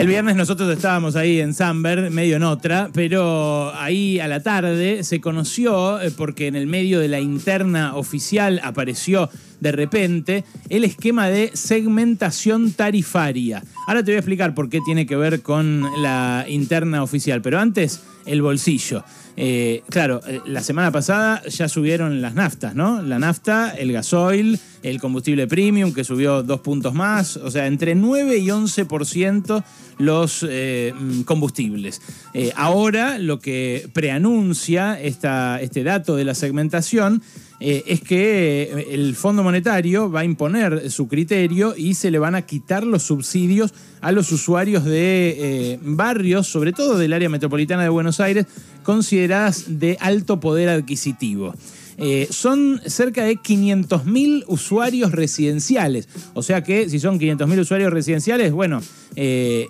El viernes nosotros estábamos ahí en Samber, medio en otra, pero ahí a la tarde se conoció, eh, porque en el medio de la interna oficial apareció de repente, el esquema de segmentación tarifaria. Ahora te voy a explicar por qué tiene que ver con la interna oficial, pero antes el bolsillo. Eh, claro, eh, la semana pasada ya subieron las naftas, ¿no? La nafta, el gasoil, el combustible premium, que subió dos puntos más, o sea, entre 9 y 11% los eh, mm, combustibles. ahora lo que preanuncia este dato de la segmentación es que el Fondo Monetario va a imponer su criterio y se le van a quitar los subsidios a los usuarios de barrios, sobre todo del área metropolitana de Buenos Aires, consideradas de alto poder adquisitivo. Eh, son cerca de 500.000 usuarios residenciales. O sea que si son 500.000 usuarios residenciales, bueno, eh,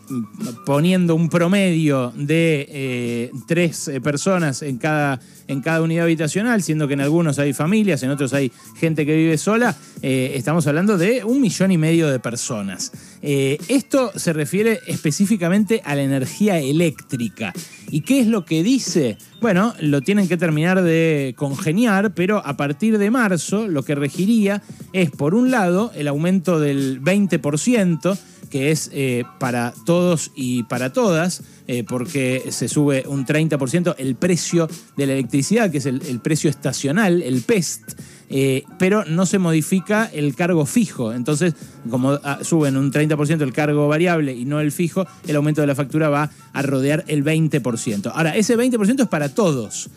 poniendo un promedio de eh, tres personas en cada, en cada unidad habitacional, siendo que en algunos hay familias, en otros hay gente que vive sola, estamos hablando de un millón y medio de personas. esto se refiere específicamente a la energía eléctrica. ¿Y qué es lo que dice? Bueno, lo tienen que terminar de congeniar, pero a partir de marzo lo que regiría es, por un lado, el aumento del 20%, que es eh, para todos y para todas, eh, porque se sube un 30% el precio de la electricidad, que es el, el precio estacional, el PEST. Eh, pero no se modifica el cargo fijo. Entonces, como ah, suben un 30% el cargo variable y no el fijo, el aumento de la factura va a rodear el 20%. Ahora, ese 20% es para todos.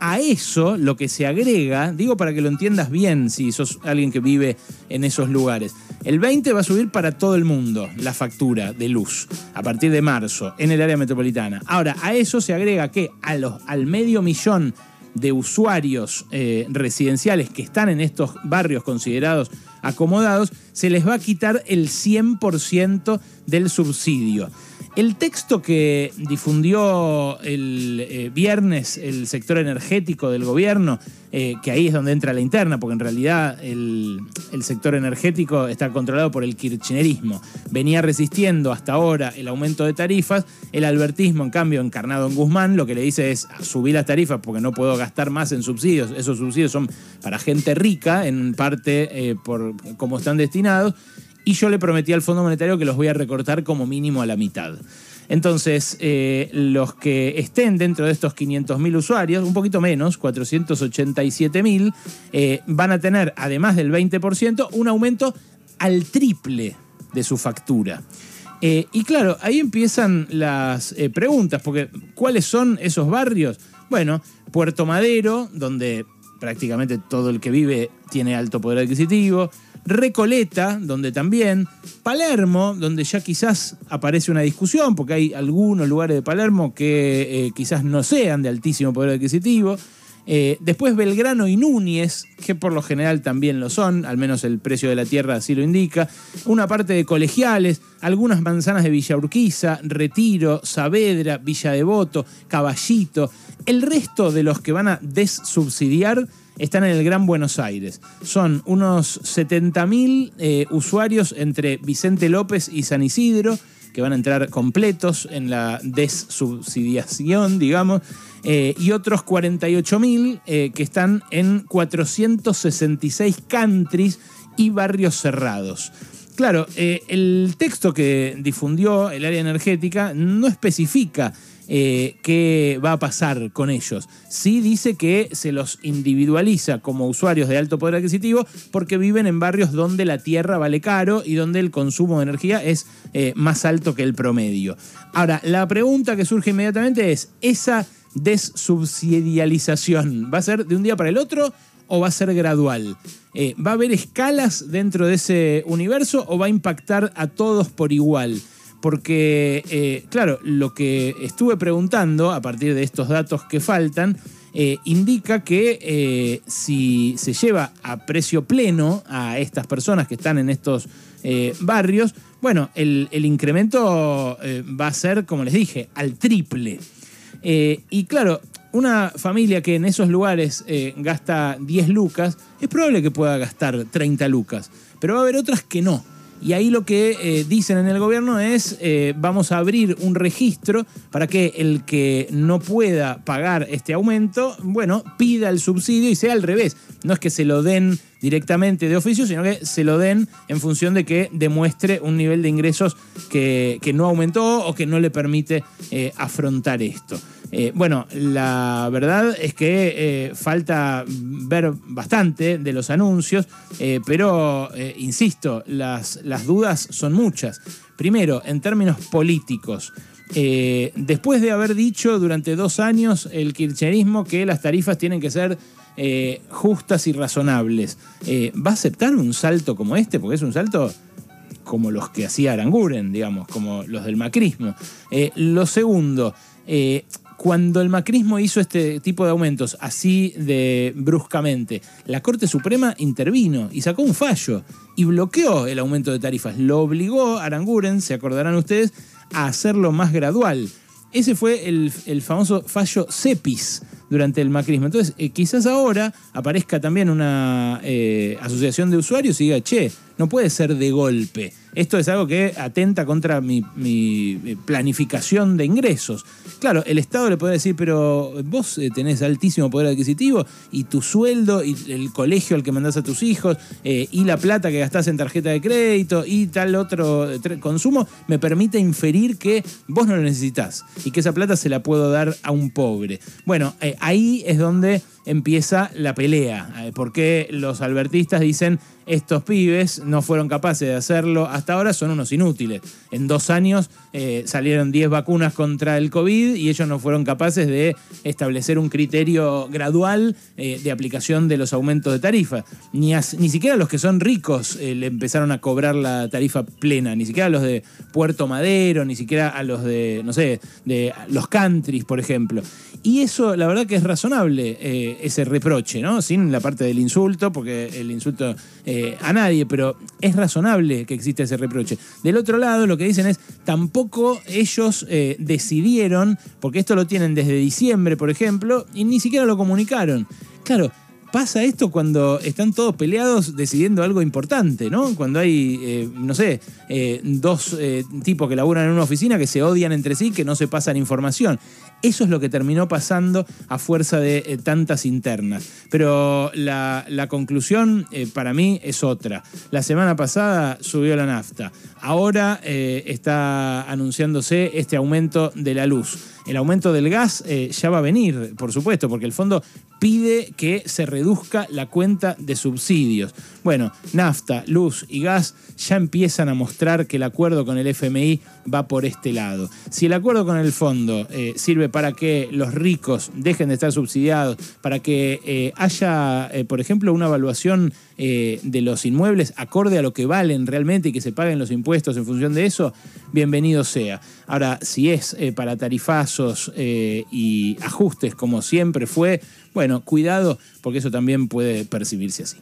A eso lo que se agrega, digo para que lo entiendas bien si sos alguien que vive en esos lugares, el 20 va a subir para todo el mundo la factura de luz a partir de marzo en el área metropolitana. Ahora, a eso se agrega que a los, al medio millón de usuarios eh, residenciales que están en estos barrios considerados acomodados, se les va a quitar el 100% del subsidio. El texto que difundió el eh, viernes el sector energético del gobierno, eh, que ahí es donde entra la interna, porque en realidad el, sector energético está controlado por el kirchnerismo, venía resistiendo hasta ahora el aumento de tarifas, el albertismo en cambio encarnado en Guzmán lo que le dice es subir las tarifas porque no puedo gastar más en subsidios, esos subsidios son para gente rica en parte eh, por cómo están destinados, y yo le prometí al Fondo Monetario que los voy a recortar como mínimo a la mitad. Entonces, eh, los que estén dentro de estos 500.000 usuarios, un poquito menos, 487.000, eh, van a tener, además del 20%, un aumento al triple de su factura. Eh, y claro, ahí empiezan las preguntas, porque ¿cuáles son esos barrios? Bueno, Puerto Madero, donde prácticamente todo el que vive tiene alto poder adquisitivo, Recoleta, donde también, Palermo, donde ya quizás aparece una discusión, porque hay algunos lugares de Palermo que eh, quizás no sean de altísimo poder adquisitivo. Eh, después Belgrano y Núñez, que por lo general también lo son, al menos el precio de la tierra así lo indica. Una parte de colegiales, algunas manzanas de Villa Urquiza, Retiro, Saavedra, Villa Devoto, Caballito. El resto de los que van a dessubsidiar están en el Gran Buenos Aires. Son unos 70.000 eh, usuarios entre Vicente López y San Isidro que van a entrar completos en la dessubsidiación, digamos, eh, y otros 48.000 eh, que están en 466 countries y barrios cerrados. Claro, el texto que difundió el área energética no especifica eh, qué va a pasar con ellos. Sí dice que se los individualiza como usuarios de alto poder adquisitivo porque viven en barrios donde la tierra vale caro y donde el consumo de energía es eh, más alto que el promedio. Ahora, la pregunta que surge inmediatamente es, ¿esa desubsidialización va a ser de un día para el otro? o va a ser gradual? Eh, ¿Va a haber escalas dentro de ese universo o va a impactar a todos por igual? Porque, eh, claro, lo que estuve preguntando a partir de estos datos que faltan, eh, indica que eh, si se lleva a precio pleno a estas personas que están en estos barrios, bueno, el, el incremento va a ser, como les dije, al triple. y claro, una familia que en esos lugares gasta 10 lucas, es probable que pueda gastar 30 lucas, pero va a haber otras que no Y ahí lo que eh, dicen en el gobierno es, eh, vamos a abrir un registro para que el que no pueda pagar este aumento, bueno, pida el subsidio y sea al revés. No es que se lo den directamente de oficio, sino que se lo den en función de que demuestre un nivel de ingresos que, no aumentó o que no le permite eh, afrontar esto. Eh, bueno, la verdad es que eh, falta ver bastante de los anuncios, pero insisto, las, las, dudas son muchas. Primero, en términos políticos. después de haber dicho durante dos años el kirchnerismo que las tarifas tienen que ser justas y razonables, ¿va a aceptar un salto como este? Porque es un salto como los que hacía Aranguren, digamos, como los del macrismo. lo segundo, cuando el macrismo hizo este tipo de aumentos así de bruscamente, la Corte Suprema intervino y sacó un fallo y bloqueó el aumento de tarifas. Lo obligó Aranguren, se acordarán ustedes, a hacerlo más gradual. Ese fue el, famoso fallo CEPIS durante el macrismo. Entonces, eh, quizás ahora aparezca también una eh, asociación de usuarios y diga, che, no puede ser de golpe. Esto es algo que atenta contra mi, planificación de ingresos. Claro, el Estado le puede decir, pero vos eh, tenés altísimo poder adquisitivo y tu sueldo y el colegio al que mandás a tus hijos eh, y la plata que gastás en tarjeta de crédito y tal otro consumo me permite inferir que vos no lo necesitas y que esa plata se la puedo dar a un pobre. Bueno, eh, ahí es donde empieza la pelea, porque los albertistas dicen estos pibes no fueron capaces de hacerlo hasta ahora, son unos inútiles. En dos años eh, salieron 10 vacunas contra el COVID y ellos no fueron capaces de establecer un criterio gradual eh, de aplicación de los aumentos de tarifa. Ni, ni siquiera los que son ricos eh, le empezaron a cobrar la tarifa plena, ni siquiera los de Puerto Madero, ni siquiera a los de, no sé, de los countries, por ejemplo. Y eso, la verdad que es razonable, ese reproche, ¿no? Sin la parte del insulto, porque el insulto eh, a nadie, pero es razonable que exista ese reproche. Del otro lado, lo que dicen es, tampoco ellos eh, decidieron, porque esto lo tienen desde diciembre, por ejemplo, y ni siquiera lo comunicaron. Claro, pasa esto cuando están todos peleados decidiendo algo importante, ¿no? Cuando hay, eh, no sé, dos tipos que laburan en una oficina que se odian entre sí, que no se pasan información. Eso es lo que terminó pasando a fuerza de eh, tantas internas. Pero la, conclusión eh, para mí es otra. La semana pasada subió la nafta. Ahora eh, está anunciándose este aumento de la luz. El aumento del gas ya va a venir, por supuesto, porque el fondo pide que se reduzca la cuenta de subsidios. Bueno, nafta, luz y gas ya empiezan a mostrar que el acuerdo con el FMI va por este lado. Si el acuerdo con el fondo sirve para que los ricos dejen de estar subsidiados, para que eh, haya, eh, por ejemplo, una evaluación eh, de los inmuebles acorde a lo que valen realmente y que se paguen los impuestos en función de eso, bienvenido sea. Ahora, si es para tarifazos y ajustes como siempre fue, bueno, cuidado porque eso también puede percibirse así.